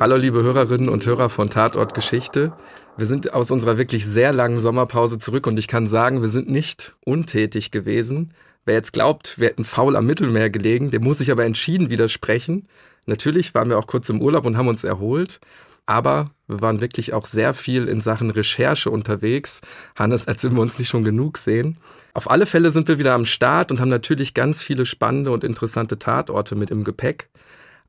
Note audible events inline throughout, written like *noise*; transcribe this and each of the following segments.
Hallo liebe Hörerinnen und Hörer von Tatort Geschichte. Wir sind aus unserer wirklich sehr langen Sommerpause zurück und ich kann sagen, wir sind nicht untätig gewesen. Wer jetzt glaubt, wir hätten faul am Mittelmeer gelegen, dem muss ich aber entschieden widersprechen. Natürlich waren wir auch kurz im Urlaub und haben uns erholt, aber wir waren wirklich auch sehr viel in Sachen Recherche unterwegs. Hannes, als würden wir uns nicht schon genug sehen. Auf alle Fälle sind wir wieder am Start und haben natürlich ganz viele spannende und interessante Tatorte mit im Gepäck.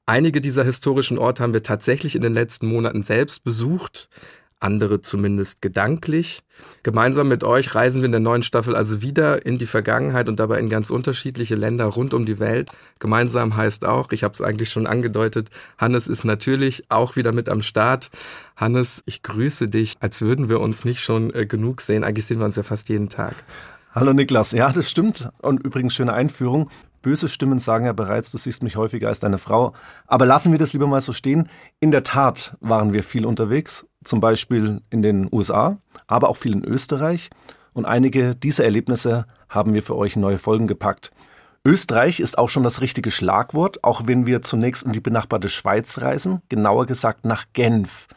Einige dieser historischen Orte haben wir tatsächlich in den letzten Monaten selbst besucht andere zumindest gedanklich. Gemeinsam mit euch reisen wir in der neuen Staffel also wieder in die Vergangenheit und dabei in ganz unterschiedliche Länder rund um die Welt. Gemeinsam heißt auch, ich habe es eigentlich schon angedeutet, Hannes ist natürlich auch wieder mit am Start. Hannes, ich grüße dich, als würden wir uns nicht schon äh, genug sehen. Eigentlich sehen wir uns ja fast jeden Tag. Hallo Niklas, ja, das stimmt. Und übrigens schöne Einführung. Böse Stimmen sagen ja bereits, du siehst mich häufiger als deine Frau. Aber lassen wir das lieber mal so stehen. In der Tat waren wir viel unterwegs, zum Beispiel in den USA, aber auch viel in Österreich. Und einige dieser Erlebnisse haben wir für euch in neue Folgen gepackt. Österreich ist auch schon das richtige Schlagwort, auch wenn wir zunächst in die benachbarte Schweiz reisen, genauer gesagt nach Genf.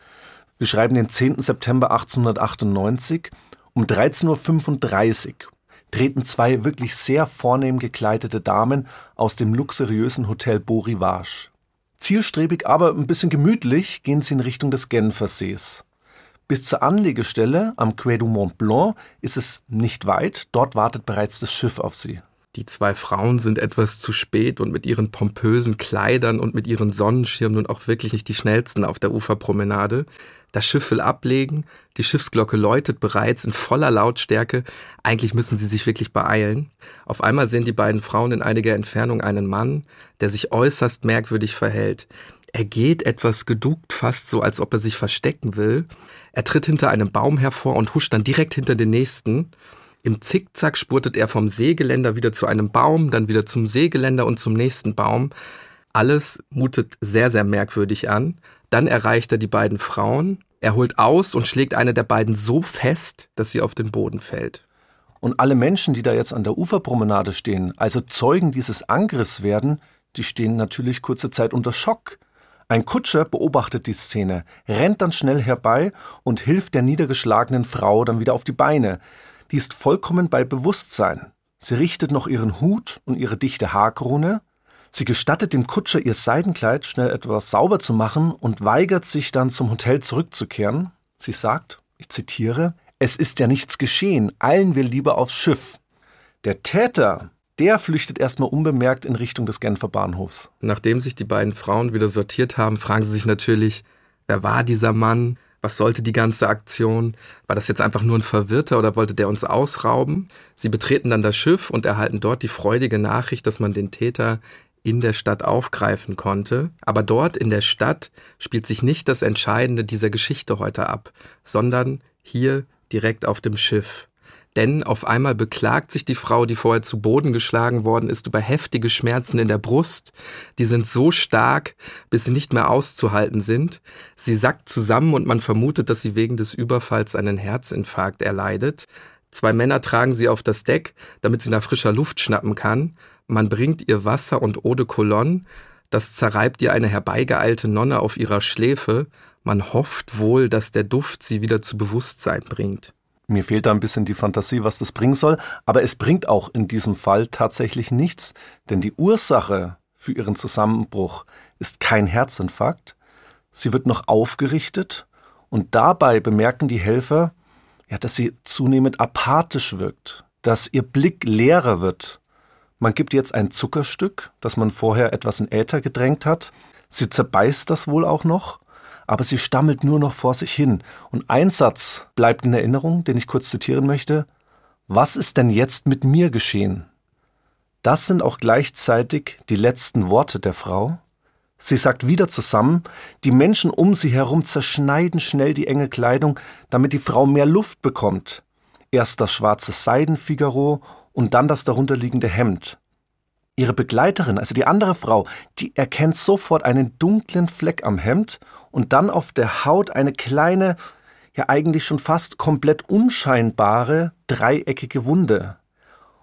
Wir schreiben den 10. September 1898 um 13.35 Uhr treten zwei wirklich sehr vornehm gekleidete Damen aus dem luxuriösen Hotel Beau Rivage. Zielstrebig, aber ein bisschen gemütlich gehen sie in Richtung des Genfersees. Bis zur Anlegestelle am Quai du Mont Blanc ist es nicht weit, dort wartet bereits das Schiff auf sie. Die zwei Frauen sind etwas zu spät und mit ihren pompösen Kleidern und mit ihren Sonnenschirmen nun auch wirklich nicht die schnellsten auf der Uferpromenade. Das Schiff will ablegen, die Schiffsglocke läutet bereits in voller Lautstärke. Eigentlich müssen sie sich wirklich beeilen. Auf einmal sehen die beiden Frauen in einiger Entfernung einen Mann, der sich äußerst merkwürdig verhält. Er geht etwas geduckt, fast so, als ob er sich verstecken will. Er tritt hinter einem Baum hervor und huscht dann direkt hinter den nächsten. Im Zickzack spurtet er vom Seegeländer wieder zu einem Baum, dann wieder zum Seegeländer und zum nächsten Baum. Alles mutet sehr, sehr merkwürdig an. Dann erreicht er die beiden Frauen. Er holt aus und schlägt eine der beiden so fest, dass sie auf den Boden fällt. Und alle Menschen, die da jetzt an der Uferpromenade stehen, also Zeugen dieses Angriffs werden, die stehen natürlich kurze Zeit unter Schock. Ein Kutscher beobachtet die Szene, rennt dann schnell herbei und hilft der niedergeschlagenen Frau dann wieder auf die Beine. Die ist vollkommen bei Bewusstsein. Sie richtet noch ihren Hut und ihre dichte Haarkrone, Sie gestattet dem Kutscher, ihr Seidenkleid schnell etwas sauber zu machen und weigert sich dann zum Hotel zurückzukehren. Sie sagt, ich zitiere, es ist ja nichts geschehen, eilen wir lieber aufs Schiff. Der Täter, der flüchtet erstmal unbemerkt in Richtung des Genfer Bahnhofs. Nachdem sich die beiden Frauen wieder sortiert haben, fragen sie sich natürlich, wer war dieser Mann? Was sollte die ganze Aktion? War das jetzt einfach nur ein Verwirrter oder wollte der uns ausrauben? Sie betreten dann das Schiff und erhalten dort die freudige Nachricht, dass man den Täter in der Stadt aufgreifen konnte. Aber dort in der Stadt spielt sich nicht das Entscheidende dieser Geschichte heute ab, sondern hier direkt auf dem Schiff. Denn auf einmal beklagt sich die Frau, die vorher zu Boden geschlagen worden ist, über heftige Schmerzen in der Brust. Die sind so stark, bis sie nicht mehr auszuhalten sind. Sie sackt zusammen und man vermutet, dass sie wegen des Überfalls einen Herzinfarkt erleidet. Zwei Männer tragen sie auf das Deck, damit sie nach frischer Luft schnappen kann. Man bringt ihr Wasser und Eau de Cologne, das zerreibt ihr eine herbeigeeilte Nonne auf ihrer Schläfe. Man hofft wohl, dass der Duft sie wieder zu Bewusstsein bringt. Mir fehlt da ein bisschen die Fantasie, was das bringen soll, aber es bringt auch in diesem Fall tatsächlich nichts, denn die Ursache für ihren Zusammenbruch ist kein Herzinfarkt. Sie wird noch aufgerichtet und dabei bemerken die Helfer, ja, dass sie zunehmend apathisch wirkt, dass ihr Blick leerer wird man gibt jetzt ein Zuckerstück, das man vorher etwas in Äther gedrängt hat. Sie zerbeißt das wohl auch noch, aber sie stammelt nur noch vor sich hin. Und ein Satz bleibt in Erinnerung, den ich kurz zitieren möchte. Was ist denn jetzt mit mir geschehen? Das sind auch gleichzeitig die letzten Worte der Frau. Sie sagt wieder zusammen, die Menschen um sie herum zerschneiden schnell die enge Kleidung, damit die Frau mehr Luft bekommt. Erst das schwarze Seidenfigaro und dann das darunterliegende Hemd. Ihre Begleiterin, also die andere Frau, die erkennt sofort einen dunklen Fleck am Hemd und dann auf der Haut eine kleine, ja eigentlich schon fast komplett unscheinbare, dreieckige Wunde.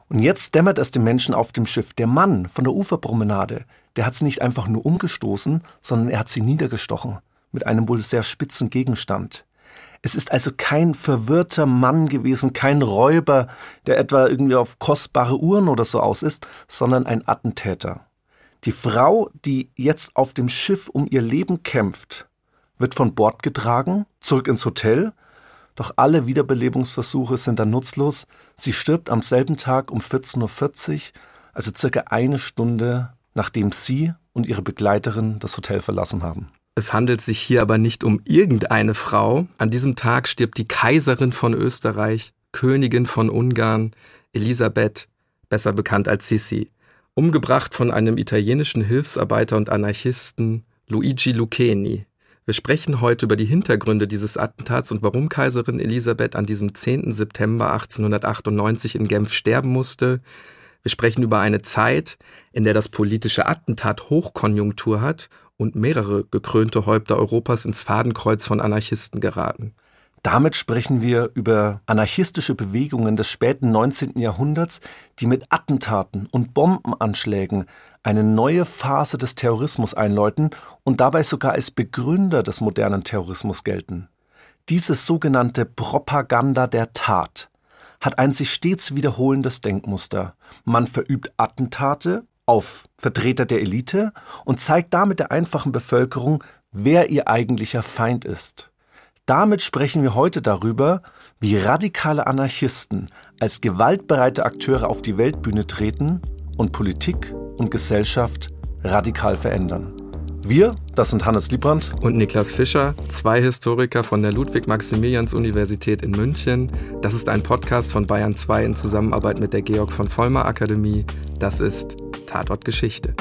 Und jetzt dämmert es dem Menschen auf dem Schiff. Der Mann von der Uferpromenade, der hat sie nicht einfach nur umgestoßen, sondern er hat sie niedergestochen. mit einem wohl sehr spitzen Gegenstand. Es ist also kein verwirrter Mann gewesen, kein Räuber, der etwa irgendwie auf kostbare Uhren oder so aus ist, sondern ein Attentäter. Die Frau, die jetzt auf dem Schiff um ihr Leben kämpft, wird von Bord getragen, zurück ins Hotel, doch alle Wiederbelebungsversuche sind dann nutzlos. Sie stirbt am selben Tag um 14.40 Uhr, also circa eine Stunde, nachdem sie und ihre Begleiterin das Hotel verlassen haben. Es handelt sich hier aber nicht um irgendeine Frau. An diesem Tag stirbt die Kaiserin von Österreich, Königin von Ungarn, Elisabeth, besser bekannt als Sissi, umgebracht von einem italienischen Hilfsarbeiter und Anarchisten Luigi Lucchini. Wir sprechen heute über die Hintergründe dieses Attentats und warum Kaiserin Elisabeth an diesem 10. September 1898 in Genf sterben musste. Wir sprechen über eine Zeit, in der das politische Attentat Hochkonjunktur hat und mehrere gekrönte Häupter Europas ins Fadenkreuz von Anarchisten geraten. Damit sprechen wir über anarchistische Bewegungen des späten 19. Jahrhunderts, die mit Attentaten und Bombenanschlägen eine neue Phase des Terrorismus einläuten und dabei sogar als Begründer des modernen Terrorismus gelten. Dieses sogenannte Propaganda der Tat hat ein sich stets wiederholendes Denkmuster. Man verübt Attentate auf Vertreter der Elite und zeigt damit der einfachen Bevölkerung, wer ihr eigentlicher Feind ist. Damit sprechen wir heute darüber, wie radikale Anarchisten als gewaltbereite Akteure auf die Weltbühne treten und Politik und Gesellschaft radikal verändern. Wir, das sind Hannes Liebrandt und Niklas Fischer, zwei Historiker von der Ludwig-Maximilians-Universität in München. Das ist ein Podcast von Bayern 2 in Zusammenarbeit mit der Georg von Vollmer Akademie. Das ist Tatort Geschichte.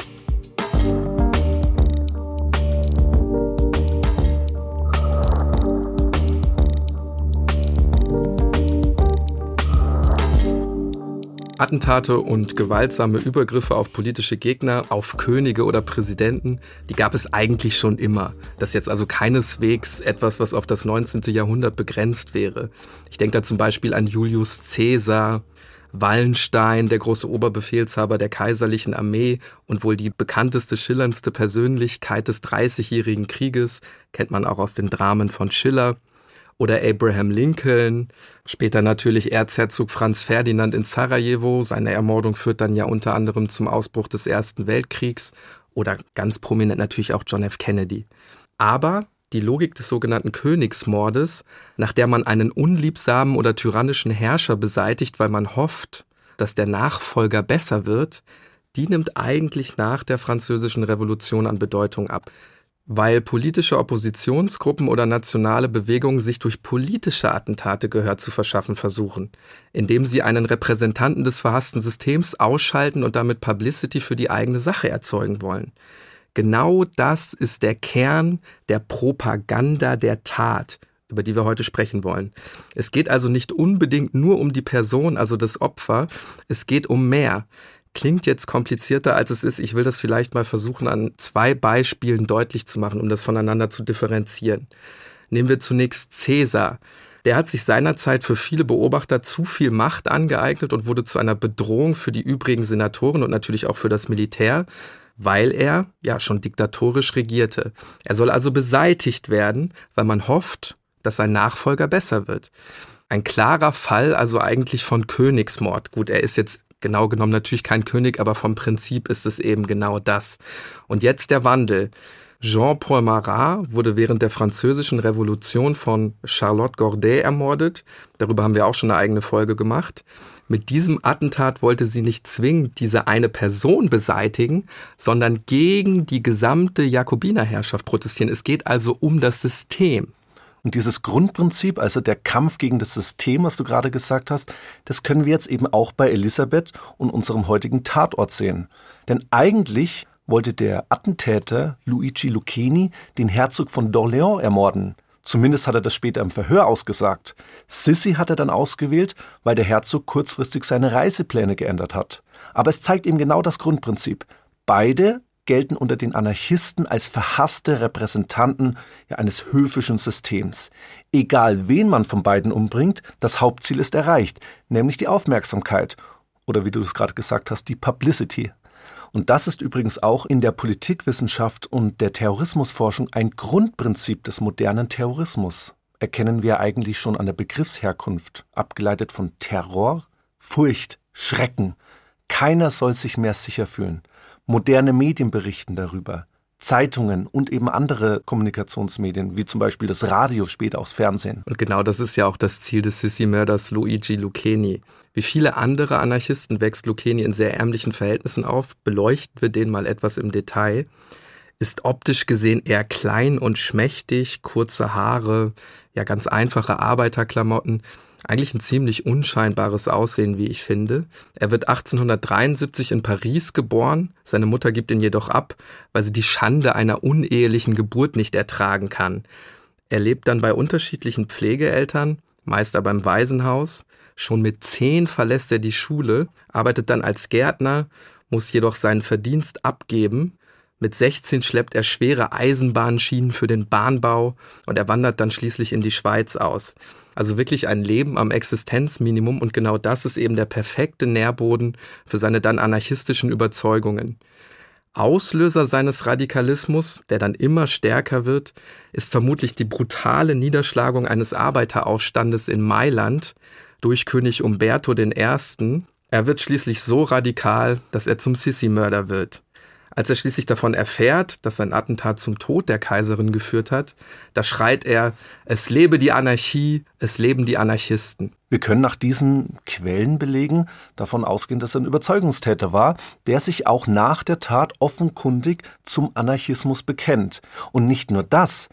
Attentate und gewaltsame Übergriffe auf politische Gegner, auf Könige oder Präsidenten, die gab es eigentlich schon immer. Das ist jetzt also keineswegs etwas, was auf das 19. Jahrhundert begrenzt wäre. Ich denke da zum Beispiel an Julius Caesar, Wallenstein, der große Oberbefehlshaber der kaiserlichen Armee und wohl die bekannteste, schillerndste Persönlichkeit des Dreißigjährigen Krieges, kennt man auch aus den Dramen von Schiller oder Abraham Lincoln, später natürlich Erzherzog Franz Ferdinand in Sarajevo. Seine Ermordung führt dann ja unter anderem zum Ausbruch des Ersten Weltkriegs oder ganz prominent natürlich auch John F. Kennedy. Aber die Logik des sogenannten Königsmordes, nach der man einen unliebsamen oder tyrannischen Herrscher beseitigt, weil man hofft, dass der Nachfolger besser wird, die nimmt eigentlich nach der französischen Revolution an Bedeutung ab weil politische Oppositionsgruppen oder nationale Bewegungen sich durch politische Attentate Gehör zu verschaffen versuchen, indem sie einen Repräsentanten des verhassten Systems ausschalten und damit Publicity für die eigene Sache erzeugen wollen. Genau das ist der Kern der Propaganda der Tat, über die wir heute sprechen wollen. Es geht also nicht unbedingt nur um die Person, also das Opfer, es geht um mehr. Klingt jetzt komplizierter, als es ist. Ich will das vielleicht mal versuchen, an zwei Beispielen deutlich zu machen, um das voneinander zu differenzieren. Nehmen wir zunächst Cäsar. Der hat sich seinerzeit für viele Beobachter zu viel Macht angeeignet und wurde zu einer Bedrohung für die übrigen Senatoren und natürlich auch für das Militär, weil er ja schon diktatorisch regierte. Er soll also beseitigt werden, weil man hofft, dass sein Nachfolger besser wird. Ein klarer Fall also eigentlich von Königsmord. Gut, er ist jetzt genau genommen natürlich kein König, aber vom Prinzip ist es eben genau das. Und jetzt der Wandel. Jean-Paul Marat wurde während der französischen Revolution von Charlotte Corday ermordet. Darüber haben wir auch schon eine eigene Folge gemacht. Mit diesem Attentat wollte sie nicht zwingend diese eine Person beseitigen, sondern gegen die gesamte Jakobinerherrschaft protestieren. Es geht also um das System. Und dieses Grundprinzip, also der Kampf gegen das System, was du gerade gesagt hast, das können wir jetzt eben auch bei Elisabeth und unserem heutigen Tatort sehen. Denn eigentlich wollte der Attentäter Luigi Lucchini den Herzog von d'Orléans ermorden. Zumindest hat er das später im Verhör ausgesagt. Sissi hat er dann ausgewählt, weil der Herzog kurzfristig seine Reisepläne geändert hat. Aber es zeigt eben genau das Grundprinzip. Beide gelten unter den Anarchisten als verhasste Repräsentanten eines höfischen Systems. Egal wen man von beiden umbringt, das Hauptziel ist erreicht, nämlich die Aufmerksamkeit oder wie du es gerade gesagt hast, die Publicity. Und das ist übrigens auch in der Politikwissenschaft und der Terrorismusforschung ein Grundprinzip des modernen Terrorismus. Erkennen wir eigentlich schon an der Begriffsherkunft, abgeleitet von Terror, Furcht, Schrecken. Keiner soll sich mehr sicher fühlen. Moderne Medien berichten darüber. Zeitungen und eben andere Kommunikationsmedien, wie zum Beispiel das Radio, später auch das Fernsehen. Und genau das ist ja auch das Ziel des Sissi-Mörders Luigi Lucchini. Wie viele andere Anarchisten wächst Lucchini in sehr ärmlichen Verhältnissen auf. Beleuchten wir den mal etwas im Detail. Ist optisch gesehen eher klein und schmächtig, kurze Haare, ja ganz einfache Arbeiterklamotten. Eigentlich ein ziemlich unscheinbares Aussehen, wie ich finde. Er wird 1873 in Paris geboren, seine Mutter gibt ihn jedoch ab, weil sie die Schande einer unehelichen Geburt nicht ertragen kann. Er lebt dann bei unterschiedlichen Pflegeeltern, meist aber im Waisenhaus. Schon mit zehn verlässt er die Schule, arbeitet dann als Gärtner, muss jedoch seinen Verdienst abgeben. Mit 16 schleppt er schwere Eisenbahnschienen für den Bahnbau und er wandert dann schließlich in die Schweiz aus. Also wirklich ein Leben am Existenzminimum und genau das ist eben der perfekte Nährboden für seine dann anarchistischen Überzeugungen. Auslöser seines Radikalismus, der dann immer stärker wird, ist vermutlich die brutale Niederschlagung eines Arbeiteraufstandes in Mailand durch König Umberto I. Er wird schließlich so radikal, dass er zum Sissi-Mörder wird. Als er schließlich davon erfährt, dass sein Attentat zum Tod der Kaiserin geführt hat, da schreit er, es lebe die Anarchie, es leben die Anarchisten. Wir können nach diesen Quellenbelegen davon ausgehen, dass er ein Überzeugungstäter war, der sich auch nach der Tat offenkundig zum Anarchismus bekennt. Und nicht nur das,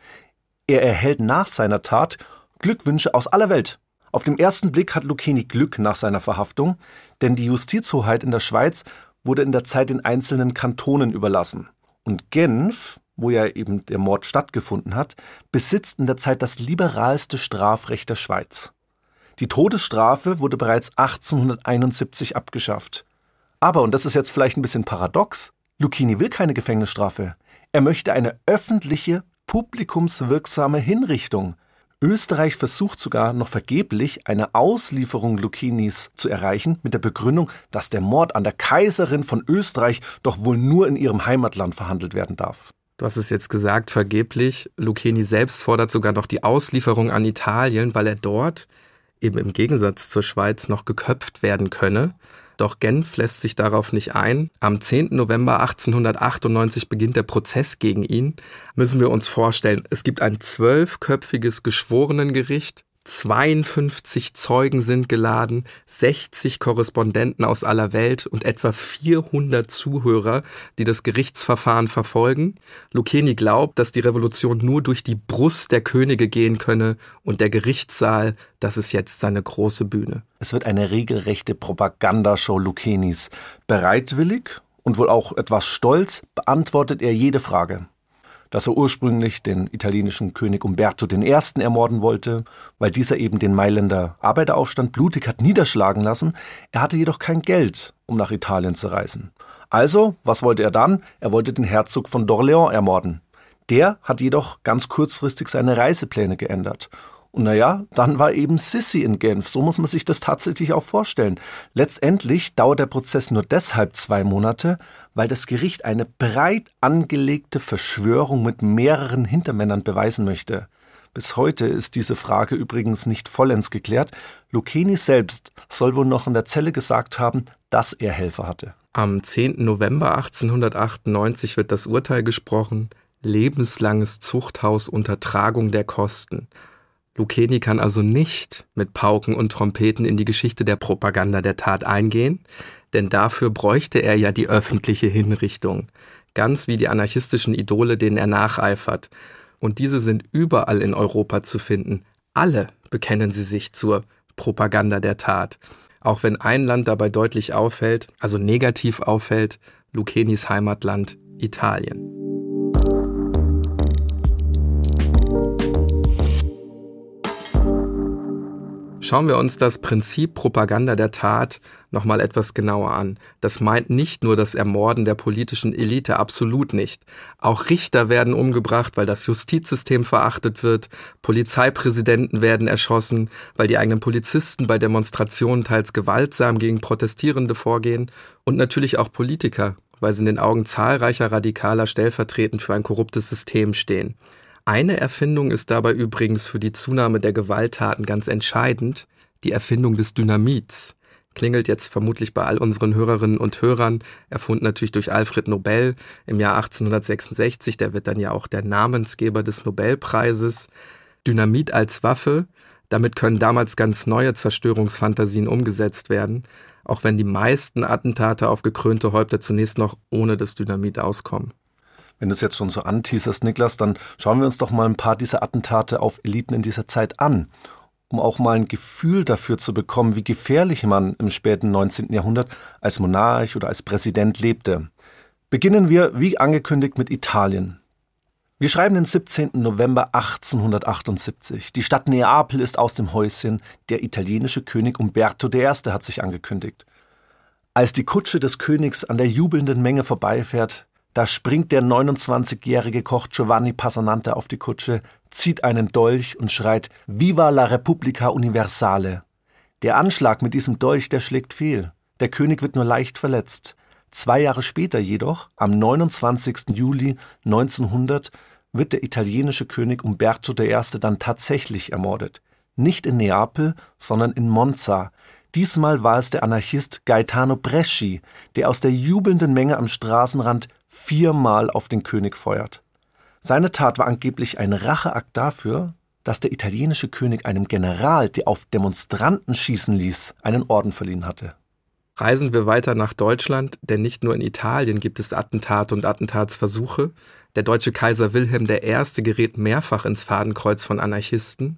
er erhält nach seiner Tat Glückwünsche aus aller Welt. Auf den ersten Blick hat Lucchini Glück nach seiner Verhaftung, denn die Justizhoheit in der Schweiz wurde in der Zeit den einzelnen Kantonen überlassen. Und Genf, wo ja eben der Mord stattgefunden hat, besitzt in der Zeit das liberalste Strafrecht der Schweiz. Die Todesstrafe wurde bereits 1871 abgeschafft. Aber, und das ist jetzt vielleicht ein bisschen paradox, Lucchini will keine Gefängnisstrafe. Er möchte eine öffentliche, publikumswirksame Hinrichtung, Österreich versucht sogar noch vergeblich, eine Auslieferung Lucchinis zu erreichen, mit der Begründung, dass der Mord an der Kaiserin von Österreich doch wohl nur in ihrem Heimatland verhandelt werden darf. Du hast es jetzt gesagt, vergeblich. Lucchini selbst fordert sogar noch die Auslieferung an Italien, weil er dort, eben im Gegensatz zur Schweiz, noch geköpft werden könne. Doch Genf lässt sich darauf nicht ein. Am 10. November 1898 beginnt der Prozess gegen ihn. Müssen wir uns vorstellen, es gibt ein zwölfköpfiges Geschworenengericht, 52 Zeugen sind geladen, 60 Korrespondenten aus aller Welt und etwa 400 Zuhörer, die das Gerichtsverfahren verfolgen. Lucchini glaubt, dass die Revolution nur durch die Brust der Könige gehen könne und der Gerichtssaal, das ist jetzt seine große Bühne. Es wird eine regelrechte Propagandashow Lucchinis. Bereitwillig und wohl auch etwas stolz beantwortet er jede Frage dass er ursprünglich den italienischen König Umberto I. ermorden wollte, weil dieser eben den Mailänder Arbeiteraufstand blutig hat niederschlagen lassen. Er hatte jedoch kein Geld, um nach Italien zu reisen. Also, was wollte er dann? Er wollte den Herzog von d'Orléans ermorden. Der hat jedoch ganz kurzfristig seine Reisepläne geändert und naja, dann war eben Sissy in Genf. So muss man sich das tatsächlich auch vorstellen. Letztendlich dauert der Prozess nur deshalb zwei Monate, weil das Gericht eine breit angelegte Verschwörung mit mehreren Hintermännern beweisen möchte. Bis heute ist diese Frage übrigens nicht vollends geklärt. Lucchini selbst soll wohl noch in der Zelle gesagt haben, dass er Helfer hatte. Am 10. November 1898 wird das Urteil gesprochen. Lebenslanges Zuchthaus unter Tragung der Kosten. Lucchini kann also nicht mit Pauken und Trompeten in die Geschichte der Propaganda der Tat eingehen, denn dafür bräuchte er ja die öffentliche Hinrichtung, ganz wie die anarchistischen Idole, denen er nacheifert. Und diese sind überall in Europa zu finden. Alle bekennen sie sich zur Propaganda der Tat. Auch wenn ein Land dabei deutlich auffällt, also negativ auffällt, Lucchenis Heimatland Italien. Schauen wir uns das Prinzip Propaganda der Tat nochmal etwas genauer an. Das meint nicht nur das Ermorden der politischen Elite, absolut nicht. Auch Richter werden umgebracht, weil das Justizsystem verachtet wird, Polizeipräsidenten werden erschossen, weil die eigenen Polizisten bei Demonstrationen teils gewaltsam gegen Protestierende vorgehen und natürlich auch Politiker weil sie in den Augen zahlreicher Radikaler stellvertretend für ein korruptes System stehen. Eine Erfindung ist dabei übrigens für die Zunahme der Gewalttaten ganz entscheidend, die Erfindung des Dynamits. Klingelt jetzt vermutlich bei all unseren Hörerinnen und Hörern, erfunden natürlich durch Alfred Nobel im Jahr 1866, der wird dann ja auch der Namensgeber des Nobelpreises. Dynamit als Waffe, damit können damals ganz neue Zerstörungsfantasien umgesetzt werden, auch wenn die meisten Attentate auf gekrönte Häupter zunächst noch ohne das Dynamit auskommen. Wenn du es jetzt schon so anteaserst, Niklas, dann schauen wir uns doch mal ein paar dieser Attentate auf Eliten in dieser Zeit an, um auch mal ein Gefühl dafür zu bekommen, wie gefährlich man im späten 19. Jahrhundert als Monarch oder als Präsident lebte. Beginnen wir, wie angekündigt, mit Italien. Wir schreiben den 17. November 1878. Die Stadt Neapel ist aus dem Häuschen. Der italienische König Umberto I. hat sich angekündigt. Als die Kutsche des Königs an der jubelnden Menge vorbeifährt, da springt der 29-jährige Koch Giovanni Passanante auf die Kutsche, zieht einen Dolch und schreit Viva la Repubblica Universale. Der Anschlag mit diesem Dolch, der schlägt fehl. Der König wird nur leicht verletzt. Zwei Jahre später jedoch, am 29. Juli 1900, wird der italienische König Umberto I. dann tatsächlich ermordet. Nicht in Neapel, sondern in Monza, Diesmal war es der Anarchist Gaetano Bresci, der aus der jubelnden Menge am Straßenrand viermal auf den König feuert. Seine Tat war angeblich ein Racheakt dafür, dass der italienische König einem General, der auf Demonstranten schießen ließ, einen Orden verliehen hatte. Reisen wir weiter nach Deutschland, denn nicht nur in Italien gibt es Attentate und Attentatsversuche. Der deutsche Kaiser Wilhelm I. gerät mehrfach ins Fadenkreuz von Anarchisten.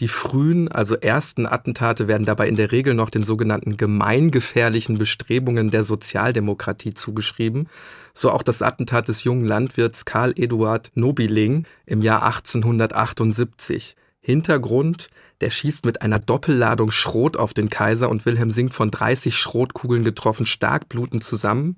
Die frühen, also ersten Attentate werden dabei in der Regel noch den sogenannten gemeingefährlichen Bestrebungen der Sozialdemokratie zugeschrieben, so auch das Attentat des jungen Landwirts Karl Eduard Nobiling im Jahr 1878. Hintergrund, der schießt mit einer Doppelladung Schrot auf den Kaiser und Wilhelm sinkt von 30 Schrotkugeln getroffen stark blutend zusammen.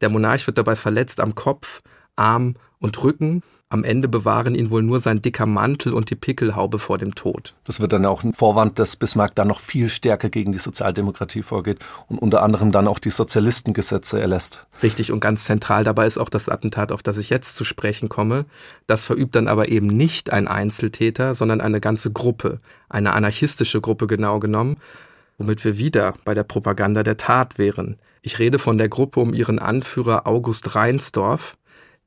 Der Monarch wird dabei verletzt am Kopf, Arm und Rücken am Ende bewahren ihn wohl nur sein dicker Mantel und die Pickelhaube vor dem Tod. Das wird dann auch ein Vorwand, dass Bismarck dann noch viel stärker gegen die Sozialdemokratie vorgeht und unter anderem dann auch die Sozialistengesetze erlässt. Richtig und ganz zentral dabei ist auch das Attentat, auf das ich jetzt zu sprechen komme. Das verübt dann aber eben nicht ein Einzeltäter, sondern eine ganze Gruppe, eine anarchistische Gruppe genau genommen, womit wir wieder bei der Propaganda der Tat wären. Ich rede von der Gruppe um ihren Anführer August Reinsdorf,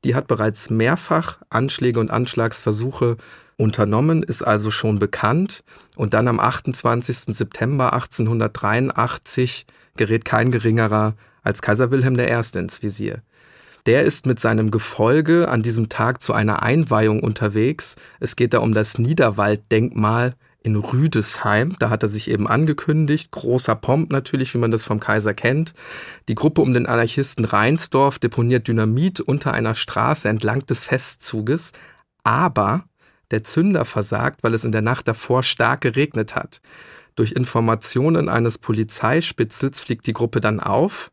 die hat bereits mehrfach Anschläge und Anschlagsversuche unternommen, ist also schon bekannt. Und dann am 28. September 1883 gerät kein geringerer als Kaiser Wilhelm I. ins Visier. Der ist mit seinem Gefolge an diesem Tag zu einer Einweihung unterwegs. Es geht da um das Niederwalddenkmal in Rüdesheim. Da hat er sich eben angekündigt. Großer Pomp natürlich, wie man das vom Kaiser kennt. Die Gruppe um den Anarchisten Reinsdorf deponiert Dynamit unter einer Straße entlang des Festzuges. Aber der Zünder versagt, weil es in der Nacht davor stark geregnet hat. Durch Informationen eines Polizeispitzels fliegt die Gruppe dann auf.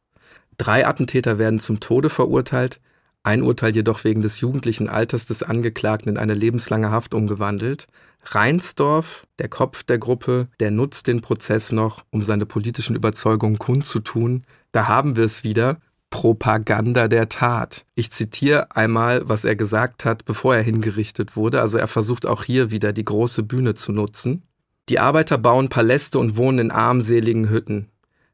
Drei Attentäter werden zum Tode verurteilt, ein Urteil jedoch wegen des jugendlichen Alters des Angeklagten in eine lebenslange Haft umgewandelt. Reinsdorf, der Kopf der Gruppe, der nutzt den Prozess noch, um seine politischen Überzeugungen kundzutun. Da haben wir es wieder. Propaganda der Tat. Ich zitiere einmal, was er gesagt hat, bevor er hingerichtet wurde. Also er versucht auch hier wieder die große Bühne zu nutzen. Die Arbeiter bauen Paläste und wohnen in armseligen Hütten.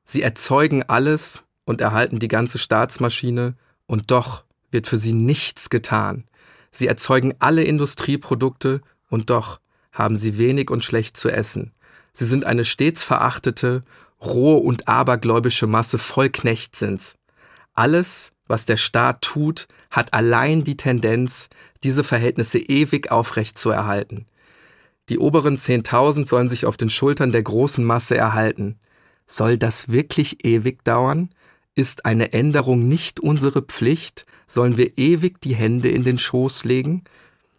Sie erzeugen alles und erhalten die ganze Staatsmaschine, und doch wird für sie nichts getan. Sie erzeugen alle Industrieprodukte, und doch haben sie wenig und schlecht zu essen. Sie sind eine stets verachtete, rohe und abergläubische Masse voll Knechtsinns. Alles, was der Staat tut, hat allein die Tendenz, diese Verhältnisse ewig aufrecht zu erhalten. Die oberen Zehntausend sollen sich auf den Schultern der großen Masse erhalten. Soll das wirklich ewig dauern? Ist eine Änderung nicht unsere Pflicht? Sollen wir ewig die Hände in den Schoß legen?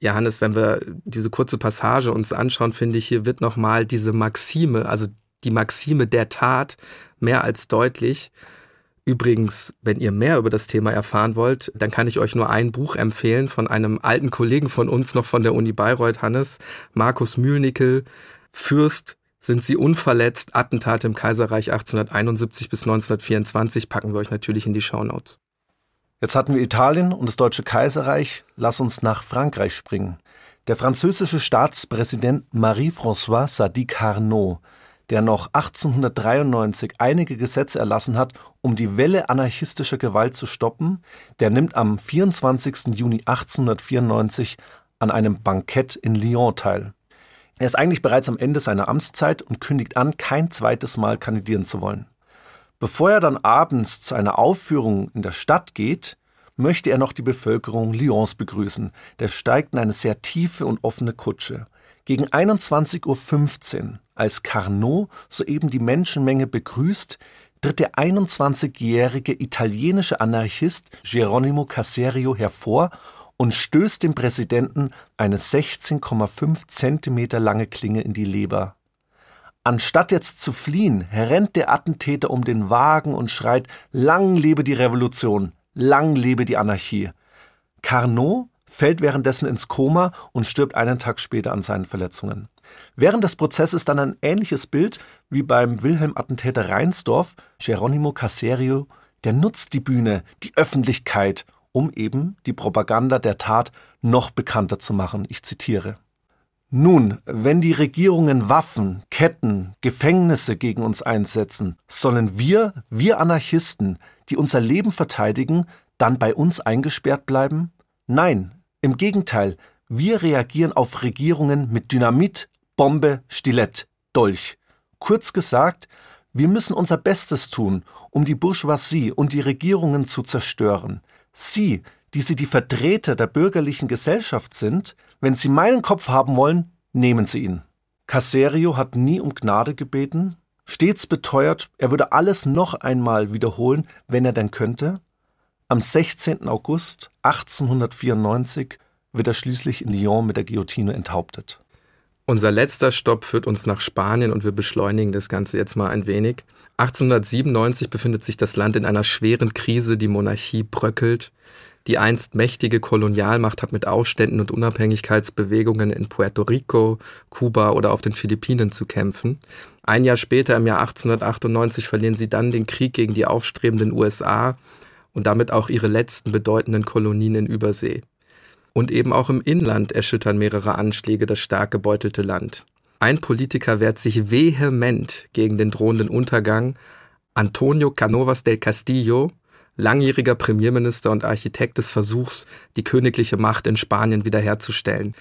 Johannes, wenn wir diese kurze Passage uns anschauen, finde ich, hier wird nochmal diese Maxime, also die Maxime der Tat, mehr als deutlich. Übrigens, wenn ihr mehr über das Thema erfahren wollt, dann kann ich euch nur ein Buch empfehlen von einem alten Kollegen von uns noch von der Uni Bayreuth, Hannes, Markus Mühlnickel, Fürst, sind sie unverletzt, Attentate im Kaiserreich 1871 bis 1924, packen wir euch natürlich in die Shownotes. Jetzt hatten wir Italien und das Deutsche Kaiserreich. Lass uns nach Frankreich springen. Der französische Staatspräsident Marie-François Sadi Carnot, der noch 1893 einige Gesetze erlassen hat, um die Welle anarchistischer Gewalt zu stoppen, der nimmt am 24. Juni 1894 an einem Bankett in Lyon teil. Er ist eigentlich bereits am Ende seiner Amtszeit und kündigt an, kein zweites Mal kandidieren zu wollen. Bevor er dann abends zu einer Aufführung in der Stadt geht, möchte er noch die Bevölkerung Lyons begrüßen. Der steigt in eine sehr tiefe und offene Kutsche. Gegen 21.15 Uhr, als Carnot soeben die Menschenmenge begrüßt, tritt der 21-jährige italienische Anarchist Geronimo Caserio hervor und stößt dem Präsidenten eine 16,5 Zentimeter lange Klinge in die Leber. Anstatt jetzt zu fliehen, rennt der Attentäter um den Wagen und schreit Lang lebe die Revolution, lang lebe die Anarchie. Carnot fällt währenddessen ins Koma und stirbt einen Tag später an seinen Verletzungen. Während des Prozesses dann ein ähnliches Bild wie beim Wilhelm-Attentäter Reinsdorf, Geronimo Caserio, der nutzt die Bühne, die Öffentlichkeit, um eben die Propaganda der Tat noch bekannter zu machen. Ich zitiere. Nun, wenn die Regierungen Waffen, Ketten, Gefängnisse gegen uns einsetzen, sollen wir, wir Anarchisten, die unser Leben verteidigen, dann bei uns eingesperrt bleiben? Nein, im Gegenteil, wir reagieren auf Regierungen mit Dynamit, Bombe, Stilett, Dolch. Kurz gesagt, wir müssen unser Bestes tun, um die Bourgeoisie und die Regierungen zu zerstören. Sie, die sie die Vertreter der bürgerlichen Gesellschaft sind, wenn sie meinen Kopf haben wollen, nehmen sie ihn. Caserio hat nie um Gnade gebeten, stets beteuert, er würde alles noch einmal wiederholen, wenn er denn könnte. Am 16. August 1894 wird er schließlich in Lyon mit der Guillotine enthauptet. Unser letzter Stopp führt uns nach Spanien und wir beschleunigen das Ganze jetzt mal ein wenig. 1897 befindet sich das Land in einer schweren Krise, die Monarchie bröckelt. Die einst mächtige Kolonialmacht hat mit Aufständen und Unabhängigkeitsbewegungen in Puerto Rico, Kuba oder auf den Philippinen zu kämpfen. Ein Jahr später, im Jahr 1898, verlieren sie dann den Krieg gegen die aufstrebenden USA und damit auch ihre letzten bedeutenden Kolonien in Übersee. Und eben auch im Inland erschüttern mehrere Anschläge das stark gebeutelte Land. Ein Politiker wehrt sich vehement gegen den drohenden Untergang. Antonio Canovas del Castillo, langjähriger Premierminister und Architekt des Versuchs, die königliche Macht in Spanien wiederherzustellen.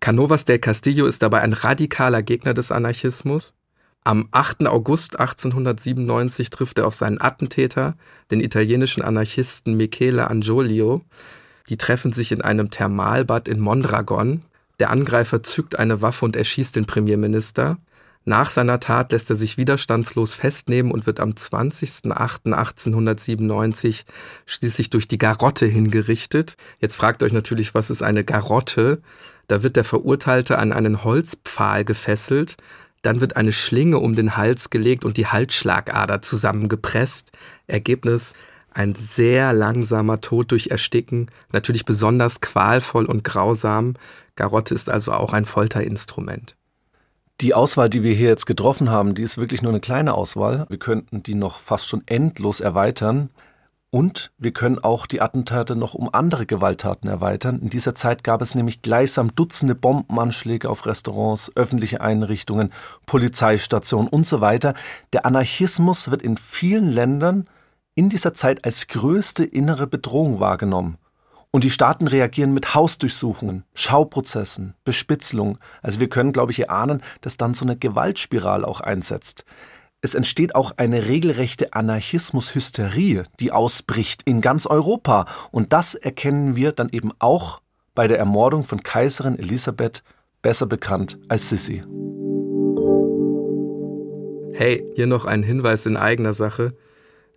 Canovas del Castillo ist dabei ein radikaler Gegner des Anarchismus. Am 8. August 1897 trifft er auf seinen Attentäter, den italienischen Anarchisten Michele Angiolio. Die treffen sich in einem Thermalbad in Mondragon. Der Angreifer zückt eine Waffe und erschießt den Premierminister. Nach seiner Tat lässt er sich widerstandslos festnehmen und wird am 20.08.1897 schließlich durch die Garotte hingerichtet. Jetzt fragt euch natürlich, was ist eine Garotte? Da wird der Verurteilte an einen Holzpfahl gefesselt, dann wird eine Schlinge um den Hals gelegt und die Halsschlagader zusammengepresst. Ergebnis ein sehr langsamer Tod durch Ersticken, natürlich besonders qualvoll und grausam. Garotte ist also auch ein Folterinstrument. Die Auswahl, die wir hier jetzt getroffen haben, die ist wirklich nur eine kleine Auswahl. Wir könnten die noch fast schon endlos erweitern. Und wir können auch die Attentate noch um andere Gewalttaten erweitern. In dieser Zeit gab es nämlich gleichsam Dutzende Bombenanschläge auf Restaurants, öffentliche Einrichtungen, Polizeistationen und so weiter. Der Anarchismus wird in vielen Ländern in dieser Zeit als größte innere Bedrohung wahrgenommen. Und die Staaten reagieren mit Hausdurchsuchungen, Schauprozessen, Bespitzelung. Also wir können, glaube ich, erahnen, dass dann so eine Gewaltspirale auch einsetzt. Es entsteht auch eine regelrechte Anarchismus-Hysterie, die ausbricht in ganz Europa. Und das erkennen wir dann eben auch bei der Ermordung von Kaiserin Elisabeth, besser bekannt als Sissi. Hey, hier noch ein Hinweis in eigener Sache.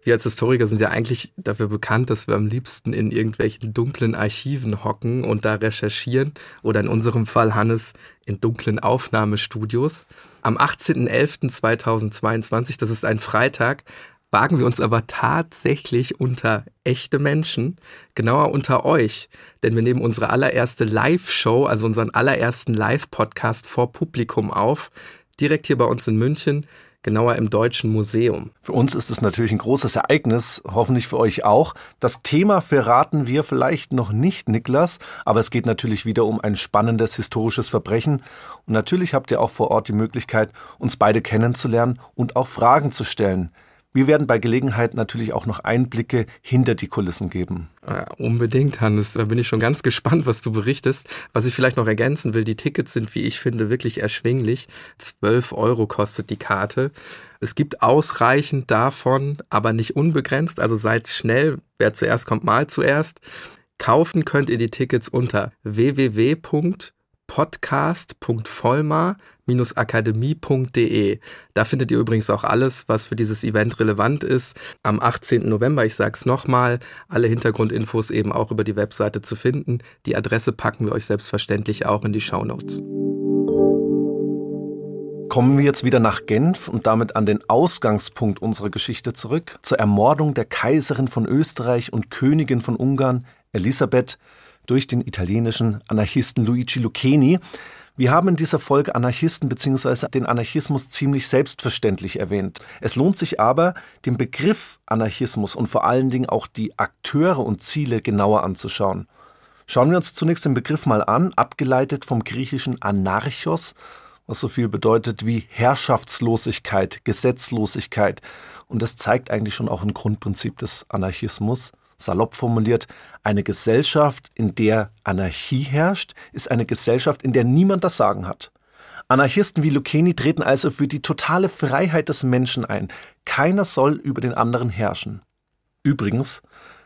Wir als Historiker sind ja eigentlich dafür bekannt, dass wir am liebsten in irgendwelchen dunklen Archiven hocken und da recherchieren oder in unserem Fall Hannes in dunklen Aufnahmestudios. Am 18.11.2022, das ist ein Freitag, wagen wir uns aber tatsächlich unter echte Menschen, genauer unter euch, denn wir nehmen unsere allererste Live-Show, also unseren allerersten Live-Podcast vor Publikum auf, direkt hier bei uns in München genauer im Deutschen Museum. Für uns ist es natürlich ein großes Ereignis, hoffentlich für euch auch. Das Thema verraten wir vielleicht noch nicht, Niklas, aber es geht natürlich wieder um ein spannendes historisches Verbrechen. Und natürlich habt ihr auch vor Ort die Möglichkeit, uns beide kennenzulernen und auch Fragen zu stellen. Wir werden bei Gelegenheit natürlich auch noch Einblicke hinter die Kulissen geben. Ja, unbedingt, Hannes. Da bin ich schon ganz *laughs* gespannt, was du berichtest. Was ich vielleicht noch ergänzen will, die Tickets sind, wie ich finde, wirklich erschwinglich. 12 Euro kostet die Karte. Es gibt ausreichend davon, aber nicht unbegrenzt. Also seid schnell. Wer zuerst kommt, mal zuerst. Kaufen könnt ihr die Tickets unter www podcast.vollmar-akademie.de. Da findet ihr übrigens auch alles, was für dieses Event relevant ist. Am 18. November, ich sag's nochmal, alle Hintergrundinfos eben auch über die Webseite zu finden. Die Adresse packen wir euch selbstverständlich auch in die Show Notes. Kommen wir jetzt wieder nach Genf und damit an den Ausgangspunkt unserer Geschichte zurück, zur Ermordung der Kaiserin von Österreich und Königin von Ungarn, Elisabeth durch den italienischen Anarchisten Luigi Lucchini. Wir haben in dieser Folge Anarchisten bzw. den Anarchismus ziemlich selbstverständlich erwähnt. Es lohnt sich aber, den Begriff Anarchismus und vor allen Dingen auch die Akteure und Ziele genauer anzuschauen. Schauen wir uns zunächst den Begriff mal an, abgeleitet vom griechischen Anarchos, was so viel bedeutet wie Herrschaftslosigkeit, Gesetzlosigkeit. Und das zeigt eigentlich schon auch ein Grundprinzip des Anarchismus salopp formuliert, eine Gesellschaft, in der Anarchie herrscht, ist eine Gesellschaft, in der niemand das Sagen hat. Anarchisten wie Lucchini treten also für die totale Freiheit des Menschen ein. Keiner soll über den anderen herrschen. Übrigens,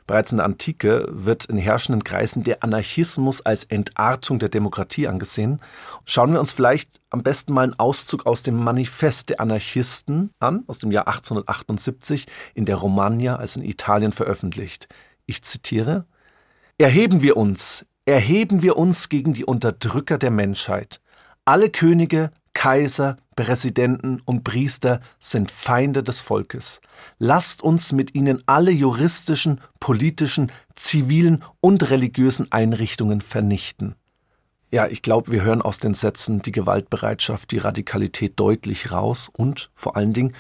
bereits in der Antike wird in herrschenden Kreisen der Anarchismus als Entartung der Demokratie angesehen. Schauen wir uns vielleicht am besten mal einen Auszug aus dem Manifest der Anarchisten an, aus dem Jahr 1878 in der Romagna, also in Italien veröffentlicht. Ich zitiere Erheben wir uns, erheben wir uns gegen die Unterdrücker der Menschheit. Alle Könige, Kaiser, Präsidenten und Priester sind Feinde des Volkes. Lasst uns mit ihnen alle juristischen, politischen, zivilen und religiösen Einrichtungen vernichten. Ja, ich glaube, wir hören aus den Sätzen die Gewaltbereitschaft, die Radikalität deutlich raus und vor allen Dingen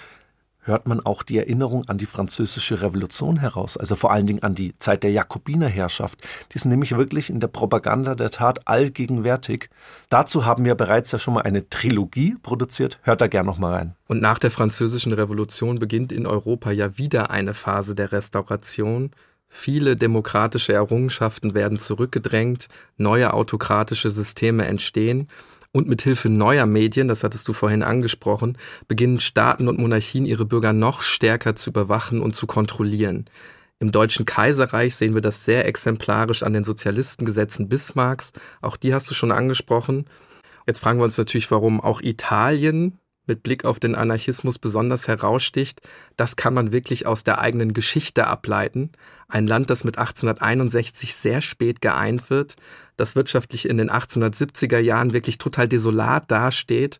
hört man auch die Erinnerung an die französische Revolution heraus, also vor allen Dingen an die Zeit der Jakobinerherrschaft. Die sind nämlich wirklich in der Propaganda der Tat allgegenwärtig. Dazu haben wir bereits ja schon mal eine Trilogie produziert. Hört da gern noch mal rein. Und nach der französischen Revolution beginnt in Europa ja wieder eine Phase der Restauration. Viele demokratische Errungenschaften werden zurückgedrängt, neue autokratische Systeme entstehen und mit Hilfe neuer Medien, das hattest du vorhin angesprochen, beginnen Staaten und Monarchien ihre Bürger noch stärker zu überwachen und zu kontrollieren. Im Deutschen Kaiserreich sehen wir das sehr exemplarisch an den Sozialistengesetzen Bismarcks. Auch die hast du schon angesprochen. Jetzt fragen wir uns natürlich, warum auch Italien mit Blick auf den Anarchismus besonders heraussticht, das kann man wirklich aus der eigenen Geschichte ableiten. Ein Land, das mit 1861 sehr spät geeint wird, das wirtschaftlich in den 1870er Jahren wirklich total desolat dasteht.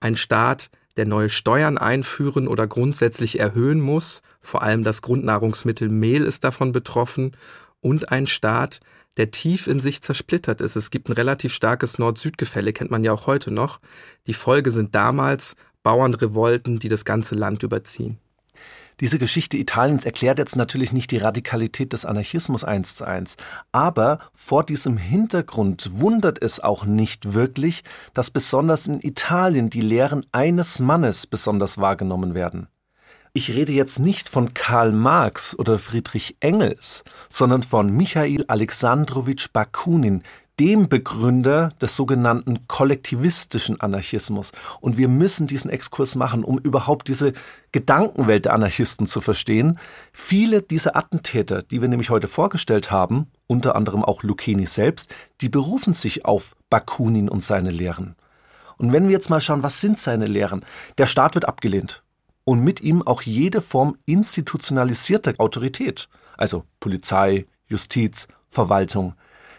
Ein Staat, der neue Steuern einführen oder grundsätzlich erhöhen muss. Vor allem das Grundnahrungsmittel Mehl ist davon betroffen. Und ein Staat, der tief in sich zersplittert ist. Es gibt ein relativ starkes Nord-Süd-Gefälle, kennt man ja auch heute noch. Die Folge sind damals Bauernrevolten, die das ganze Land überziehen. Diese Geschichte Italiens erklärt jetzt natürlich nicht die Radikalität des Anarchismus eins zu eins, aber vor diesem Hintergrund wundert es auch nicht wirklich, dass besonders in Italien die Lehren eines Mannes besonders wahrgenommen werden. Ich rede jetzt nicht von Karl Marx oder Friedrich Engels, sondern von Michail Alexandrowitsch Bakunin, dem Begründer des sogenannten kollektivistischen Anarchismus. Und wir müssen diesen Exkurs machen, um überhaupt diese Gedankenwelt der Anarchisten zu verstehen. Viele dieser Attentäter, die wir nämlich heute vorgestellt haben, unter anderem auch Lucchini selbst, die berufen sich auf Bakunin und seine Lehren. Und wenn wir jetzt mal schauen, was sind seine Lehren? Der Staat wird abgelehnt und mit ihm auch jede Form institutionalisierter Autorität, also Polizei, Justiz, Verwaltung.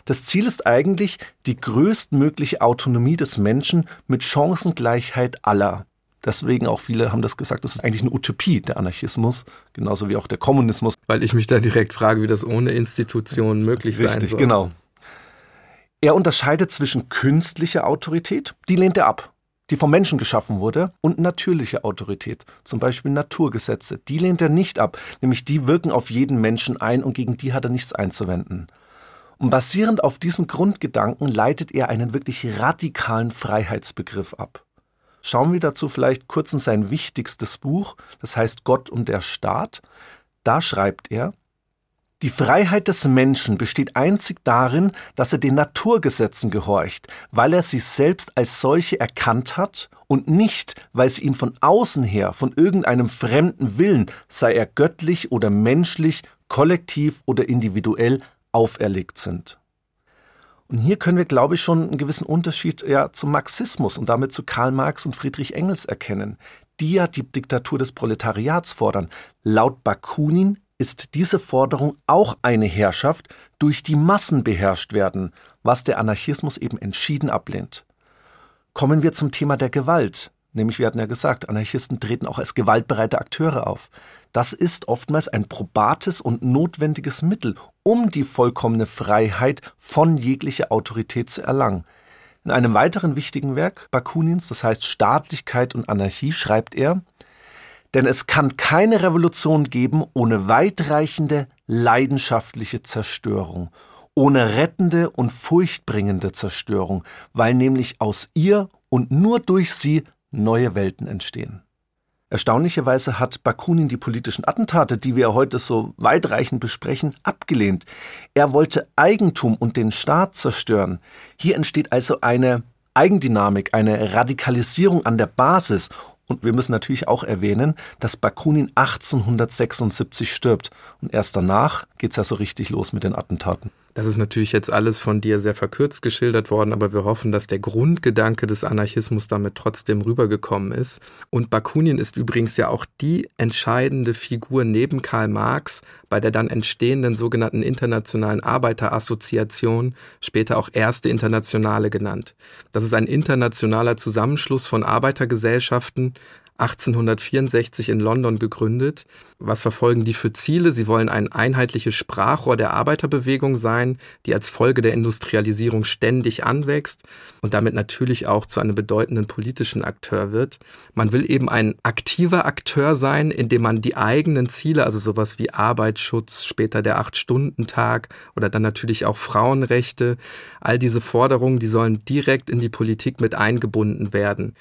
Das Ziel ist eigentlich die größtmögliche Autonomie des Menschen mit Chancengleichheit aller. Deswegen auch viele haben das gesagt, das ist eigentlich eine Utopie, der Anarchismus, genauso wie auch der Kommunismus. Weil ich mich da direkt frage, wie das ohne Institutionen möglich Richtig, sein soll. Richtig, genau. Er unterscheidet zwischen künstlicher Autorität, die lehnt er ab. die vom Menschen geschaffen wurde, und natürliche Autorität, zum Beispiel Naturgesetze. Die lehnt er nicht ab, nämlich die wirken auf jeden Menschen ein und gegen die hat er nichts einzuwenden. Und basierend auf diesen Grundgedanken leitet er einen wirklich radikalen Freiheitsbegriff ab. Schauen wir dazu vielleicht kurz in sein wichtigstes Buch, das heißt Gott und der Staat. Da schreibt er, die Freiheit des Menschen besteht einzig darin, dass er den Naturgesetzen gehorcht, weil er sie selbst als solche erkannt hat und nicht, weil sie ihm von außen her, von irgendeinem fremden Willen, sei er göttlich oder menschlich, kollektiv oder individuell, auferlegt sind. Und hier können wir, glaube ich, schon einen gewissen Unterschied ja, zum Marxismus und damit zu Karl Marx und Friedrich Engels erkennen, die ja die Diktatur des Proletariats fordern. Laut Bakunin ist diese Forderung auch eine Herrschaft, durch die Massen beherrscht werden, was der Anarchismus eben entschieden ablehnt. Kommen wir zum Thema der Gewalt. Nämlich, wir hatten ja gesagt, Anarchisten treten auch als gewaltbereite Akteure auf. Das ist oftmals ein probates und notwendiges Mittel, um die vollkommene Freiheit von jeglicher Autorität zu erlangen. In einem weiteren wichtigen Werk Bakunins, das heißt Staatlichkeit und Anarchie, schreibt er, denn es kann keine Revolution geben ohne weitreichende, leidenschaftliche Zerstörung, ohne rettende und furchtbringende Zerstörung, weil nämlich aus ihr und nur durch sie neue Welten entstehen. Erstaunlicherweise hat Bakunin die politischen Attentate, die wir heute so weitreichend besprechen, abgelehnt. Er wollte Eigentum und den Staat zerstören. Hier entsteht also eine Eigendynamik, eine Radikalisierung an der Basis und wir müssen natürlich auch erwähnen, dass Bakunin 1876 stirbt. Und erst danach geht es ja so richtig los mit den Attentaten. Das ist natürlich jetzt alles von dir sehr verkürzt geschildert worden, aber wir hoffen, dass der Grundgedanke des Anarchismus damit trotzdem rübergekommen ist. Und Bakunin ist übrigens ja auch die entscheidende Figur neben Karl Marx bei der dann entstehenden sogenannten Internationalen Arbeiterassoziation, später auch Erste Internationale genannt. Das ist ein internationaler Zusammenschluss von Arbeitergesellschaften, 1864 in London gegründet. Was verfolgen die für Ziele? Sie wollen ein einheitliches Sprachrohr der Arbeiterbewegung sein, die als Folge der Industrialisierung ständig anwächst und damit natürlich auch zu einem bedeutenden politischen Akteur wird. Man will eben ein aktiver Akteur sein, indem man die eigenen Ziele, also sowas wie Arbeitsschutz, später der Acht-Stunden-Tag oder dann natürlich auch Frauenrechte, all diese Forderungen, die sollen direkt in die Politik mit eingebunden werden.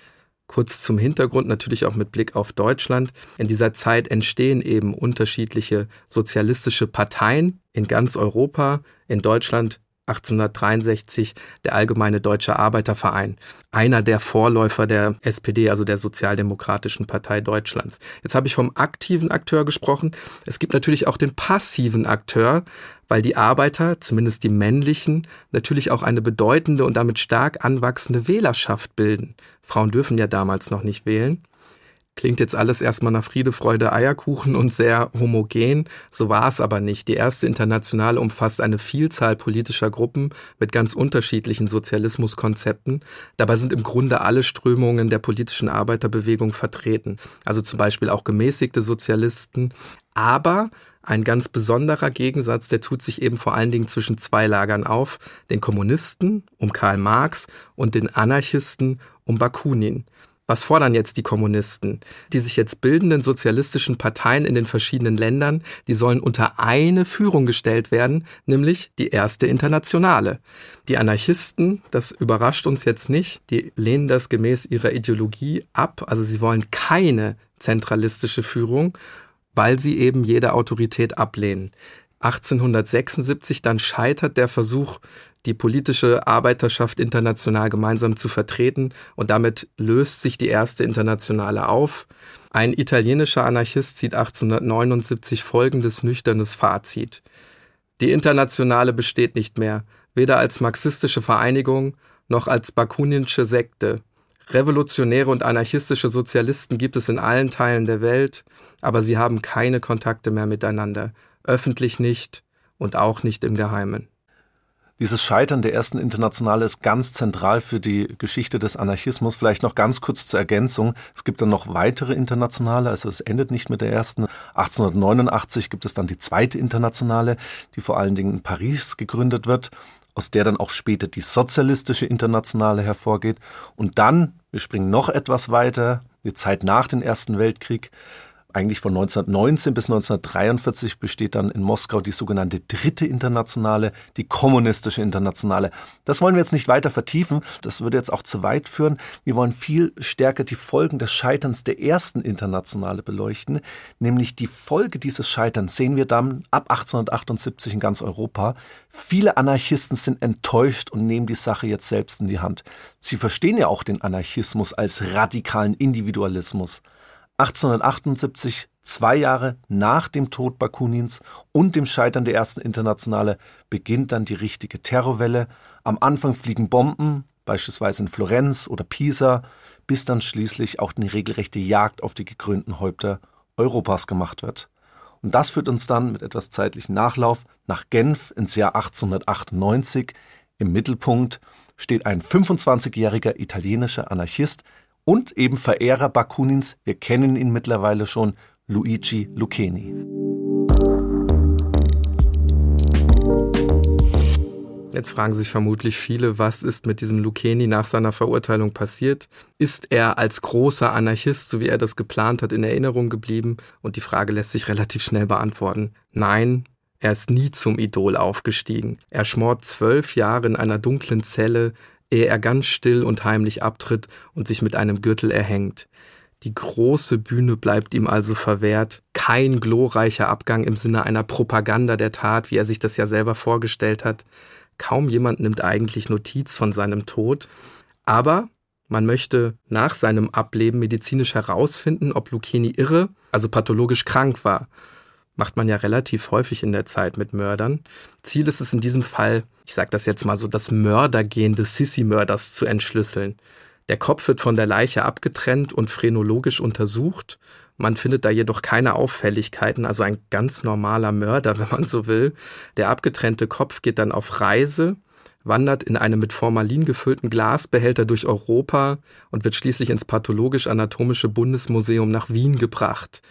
Kurz zum Hintergrund, natürlich auch mit Blick auf Deutschland. In dieser Zeit entstehen eben unterschiedliche sozialistische Parteien in ganz Europa. In Deutschland 1863 der Allgemeine Deutsche Arbeiterverein, einer der Vorläufer der SPD, also der Sozialdemokratischen Partei Deutschlands. Jetzt habe ich vom aktiven Akteur gesprochen. Es gibt natürlich auch den passiven Akteur, weil die Arbeiter, zumindest die männlichen, natürlich auch eine bedeutende und damit stark anwachsende Wählerschaft bilden. Frauen dürfen ja damals noch nicht wählen. Klingt jetzt alles erstmal nach Friede, Freude, Eierkuchen und sehr homogen. So war es aber nicht. Die erste Internationale umfasst eine Vielzahl politischer Gruppen mit ganz unterschiedlichen Sozialismuskonzepten. Dabei sind im Grunde alle Strömungen der politischen Arbeiterbewegung vertreten. Also zum Beispiel auch gemäßigte Sozialisten. Aber ein ganz besonderer Gegensatz, der tut sich eben vor allen Dingen zwischen zwei Lagern auf. Den Kommunisten um Karl Marx und den Anarchisten um Bakunin. Was fordern jetzt die Kommunisten? Die sich jetzt bildenden sozialistischen Parteien in den verschiedenen Ländern, die sollen unter eine Führung gestellt werden, nämlich die erste Internationale. Die Anarchisten, das überrascht uns jetzt nicht, die lehnen das gemäß ihrer Ideologie ab, also sie wollen keine zentralistische Führung, weil sie eben jede Autorität ablehnen. 1876 dann scheitert der Versuch, die politische Arbeiterschaft international gemeinsam zu vertreten und damit löst sich die erste Internationale auf. Ein italienischer Anarchist zieht 1879 folgendes nüchternes Fazit. Die Internationale besteht nicht mehr, weder als marxistische Vereinigung noch als bakuninsche Sekte. Revolutionäre und anarchistische Sozialisten gibt es in allen Teilen der Welt, aber sie haben keine Kontakte mehr miteinander, öffentlich nicht und auch nicht im Geheimen. Dieses Scheitern der ersten Internationale ist ganz zentral für die Geschichte des Anarchismus. Vielleicht noch ganz kurz zur Ergänzung. Es gibt dann noch weitere Internationale, also es endet nicht mit der ersten. 1889 gibt es dann die zweite Internationale, die vor allen Dingen in Paris gegründet wird. Aus der dann auch später die sozialistische Internationale hervorgeht. Und dann, wir springen noch etwas weiter, die Zeit nach dem Ersten Weltkrieg, eigentlich von 1919 bis 1943 besteht dann in Moskau die sogenannte Dritte Internationale, die Kommunistische Internationale. Das wollen wir jetzt nicht weiter vertiefen, das würde jetzt auch zu weit führen. Wir wollen viel stärker die Folgen des Scheiterns der Ersten Internationale beleuchten, nämlich die Folge dieses Scheiterns sehen wir dann ab 1878 in ganz Europa. Viele Anarchisten sind enttäuscht und nehmen die Sache jetzt selbst in die Hand. Sie verstehen ja auch den Anarchismus als radikalen Individualismus. 1878, zwei Jahre nach dem Tod Bakunins und dem Scheitern der ersten Internationale, beginnt dann die richtige Terrorwelle. Am Anfang fliegen Bomben, beispielsweise in Florenz oder Pisa, bis dann schließlich auch eine regelrechte Jagd auf die gekrönten Häupter Europas gemacht wird. Und das führt uns dann mit etwas zeitlichem Nachlauf nach Genf ins Jahr 1898. Im Mittelpunkt steht ein 25-jähriger italienischer Anarchist, und eben Verehrer Bakunins, wir kennen ihn mittlerweile schon, Luigi Lucchini. Jetzt fragen sich vermutlich viele, was ist mit diesem Lucchini nach seiner Verurteilung passiert? Ist er als großer Anarchist, so wie er das geplant hat, in Erinnerung geblieben? Und die Frage lässt sich relativ schnell beantworten. Nein, er ist nie zum Idol aufgestiegen. Er schmort zwölf Jahre in einer dunklen Zelle, ehe er ganz still und heimlich abtritt und sich mit einem Gürtel erhängt. Die große Bühne bleibt ihm also verwehrt, kein glorreicher Abgang im Sinne einer Propaganda der Tat, wie er sich das ja selber vorgestellt hat. Kaum jemand nimmt eigentlich Notiz von seinem Tod, aber man möchte nach seinem Ableben medizinisch herausfinden, ob Lucchini irre, also pathologisch krank war macht man ja relativ häufig in der Zeit mit Mördern. Ziel ist es in diesem Fall, ich sage das jetzt mal so, das Mördergehen des Sissi-Mörders zu entschlüsseln. Der Kopf wird von der Leiche abgetrennt und phrenologisch untersucht. Man findet da jedoch keine Auffälligkeiten, also ein ganz normaler Mörder, *laughs* wenn man so will. Der abgetrennte Kopf geht dann auf Reise, wandert in einem mit Formalin gefüllten Glasbehälter durch Europa und wird schließlich ins Pathologisch-Anatomische Bundesmuseum nach Wien gebracht.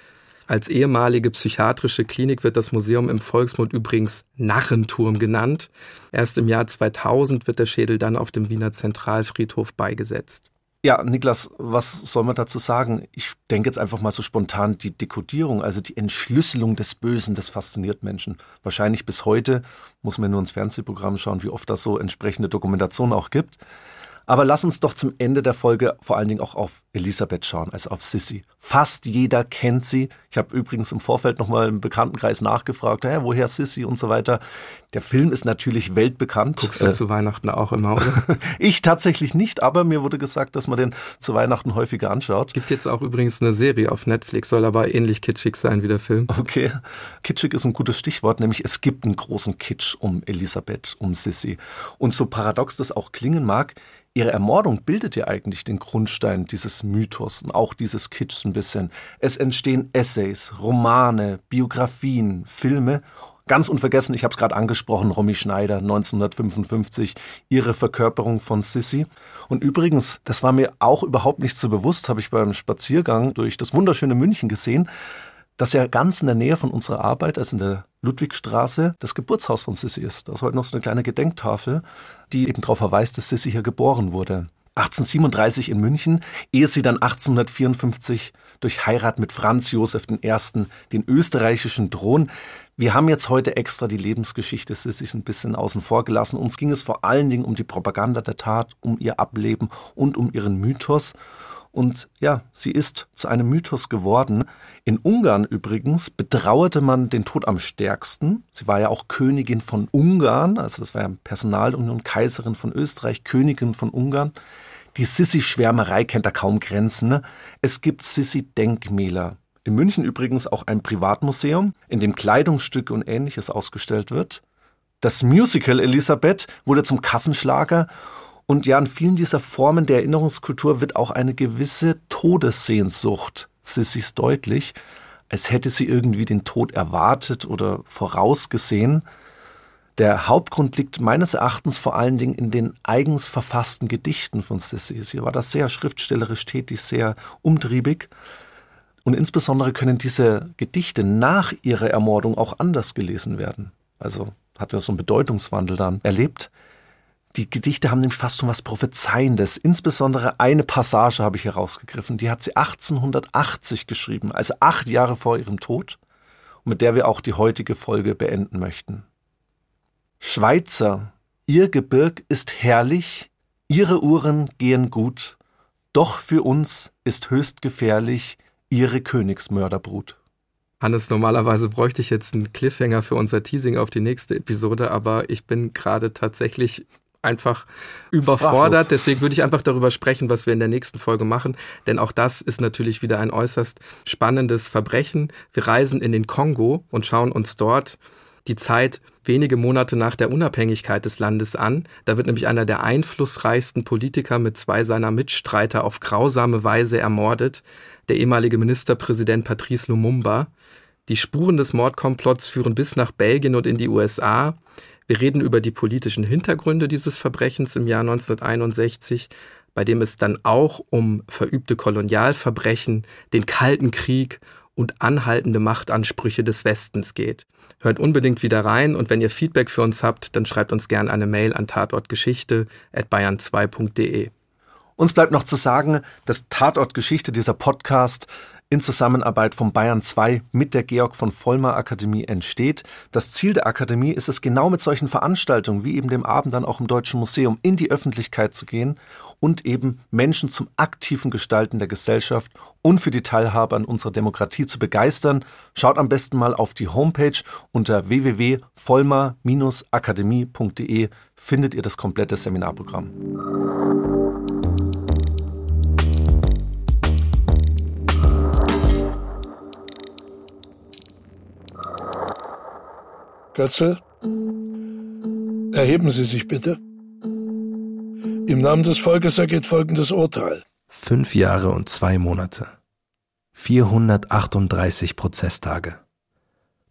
Als ehemalige psychiatrische Klinik wird das Museum im Volksmund übrigens Narrenturm genannt. Erst im Jahr 2000 wird der Schädel dann auf dem Wiener Zentralfriedhof beigesetzt. Ja, Niklas, was soll man dazu sagen? Ich denke jetzt einfach mal so spontan, die Dekodierung, also die Entschlüsselung des Bösen, das fasziniert Menschen. Wahrscheinlich bis heute muss man nur ins Fernsehprogramm schauen, wie oft das so entsprechende Dokumentation auch gibt. Aber lass uns doch zum Ende der Folge vor allen Dingen auch auf Elisabeth schauen, also auf Sissy. Fast jeder kennt sie. Ich habe übrigens im Vorfeld nochmal im Bekanntenkreis nachgefragt, hey, woher Sissy und so weiter. Der Film ist natürlich weltbekannt. Guckst du äh, zu Weihnachten auch immer, oder? *laughs* ich tatsächlich nicht, aber mir wurde gesagt, dass man den zu Weihnachten häufiger anschaut. Gibt jetzt auch übrigens eine Serie auf Netflix, soll aber ähnlich kitschig sein wie der Film. Okay, kitschig ist ein gutes Stichwort, nämlich es gibt einen großen Kitsch um Elisabeth, um Sissy. Und so paradox das auch klingen mag, Ihre Ermordung bildet ja eigentlich den Grundstein dieses Mythos und auch dieses Kitschs ein bisschen. Es entstehen Essays, Romane, Biografien, Filme. Ganz unvergessen, ich habe es gerade angesprochen, Romy Schneider 1955, ihre Verkörperung von Sissy. Und übrigens, das war mir auch überhaupt nicht so bewusst, habe ich beim Spaziergang durch das wunderschöne München gesehen dass ja ganz in der Nähe von unserer Arbeit, also in der Ludwigstraße, das Geburtshaus von Sissi ist. Da ist heute noch so eine kleine Gedenktafel, die eben darauf verweist, dass Sissi hier geboren wurde. 1837 in München, ehe sie dann 1854 durch Heirat mit Franz Josef I. den österreichischen Thron. Wir haben jetzt heute extra die Lebensgeschichte Sissis ein bisschen außen vor gelassen. Uns ging es vor allen Dingen um die Propaganda der Tat, um ihr Ableben und um ihren Mythos. Und ja, sie ist zu einem Mythos geworden. In Ungarn übrigens betrauerte man den Tod am stärksten. Sie war ja auch Königin von Ungarn, also das war ja Personalunion, Kaiserin von Österreich, Königin von Ungarn. Die Sissi-Schwärmerei kennt da kaum Grenzen. Ne? Es gibt Sissi-Denkmäler. In München übrigens auch ein Privatmuseum, in dem Kleidungsstücke und ähnliches ausgestellt wird. Das Musical Elisabeth wurde zum Kassenschlager und ja, in vielen dieser Formen der Erinnerungskultur wird auch eine gewisse Todessehnsucht, Sissys deutlich, als hätte sie irgendwie den Tod erwartet oder vorausgesehen. Der Hauptgrund liegt meines Erachtens vor allen Dingen in den eigens verfassten Gedichten von Sissy. Sie war da sehr schriftstellerisch tätig, sehr umtriebig. Und insbesondere können diese Gedichte nach ihrer Ermordung auch anders gelesen werden. Also hat er so einen Bedeutungswandel dann erlebt. Die Gedichte haben nämlich fast schon was Prophezeiendes. Insbesondere eine Passage habe ich herausgegriffen. Die hat sie 1880 geschrieben, also acht Jahre vor ihrem Tod, mit der wir auch die heutige Folge beenden möchten. Schweizer, ihr Gebirg ist herrlich, ihre Uhren gehen gut, doch für uns ist höchst gefährlich ihre Königsmörderbrut. Hannes, normalerweise bräuchte ich jetzt einen Cliffhanger für unser Teasing auf die nächste Episode, aber ich bin gerade tatsächlich einfach überfordert. Sprachlos. Deswegen würde ich einfach darüber sprechen, was wir in der nächsten Folge machen. Denn auch das ist natürlich wieder ein äußerst spannendes Verbrechen. Wir reisen in den Kongo und schauen uns dort die Zeit wenige Monate nach der Unabhängigkeit des Landes an. Da wird nämlich einer der einflussreichsten Politiker mit zwei seiner Mitstreiter auf grausame Weise ermordet, der ehemalige Ministerpräsident Patrice Lumumba. Die Spuren des Mordkomplotts führen bis nach Belgien und in die USA. Wir reden über die politischen Hintergründe dieses Verbrechens im Jahr 1961, bei dem es dann auch um verübte Kolonialverbrechen, den Kalten Krieg und anhaltende Machtansprüche des Westens geht. Hört unbedingt wieder rein und wenn ihr Feedback für uns habt, dann schreibt uns gerne eine Mail an tatortgeschichte@bayern2.de. Uns bleibt noch zu sagen, dass Tatortgeschichte dieser Podcast in Zusammenarbeit von Bayern 2 mit der Georg von Vollmer Akademie entsteht. Das Ziel der Akademie ist es, genau mit solchen Veranstaltungen wie eben dem Abend dann auch im Deutschen Museum in die Öffentlichkeit zu gehen und eben Menschen zum aktiven Gestalten der Gesellschaft und für die Teilhabe an unserer Demokratie zu begeistern. Schaut am besten mal auf die Homepage unter www.vollmer-akademie.de findet ihr das komplette Seminarprogramm. Götzel, erheben Sie sich bitte. Im Namen des Volkes ergeht folgendes Urteil. Fünf Jahre und zwei Monate. 438 Prozesstage.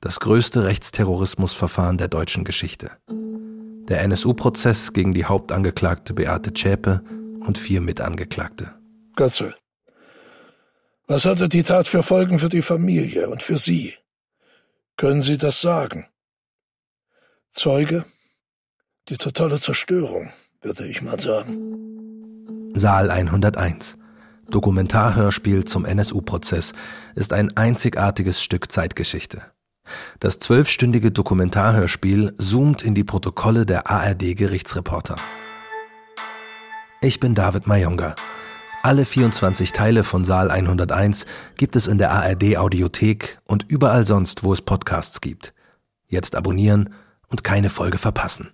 Das größte Rechtsterrorismusverfahren der deutschen Geschichte. Der NSU-Prozess gegen die Hauptangeklagte Beate Zschäpe und vier Mitangeklagte. Götzel, was hatte die Tat für Folgen für die Familie und für Sie? Können Sie das sagen? Zeuge? Die totale Zerstörung, würde ich mal sagen. Saal 101. Dokumentarhörspiel zum NSU-Prozess ist ein einzigartiges Stück Zeitgeschichte. Das zwölfstündige Dokumentarhörspiel zoomt in die Protokolle der ARD-Gerichtsreporter. Ich bin David Mayonga. Alle 24 Teile von Saal 101 gibt es in der ARD-Audiothek und überall sonst, wo es Podcasts gibt. Jetzt abonnieren und keine Folge verpassen.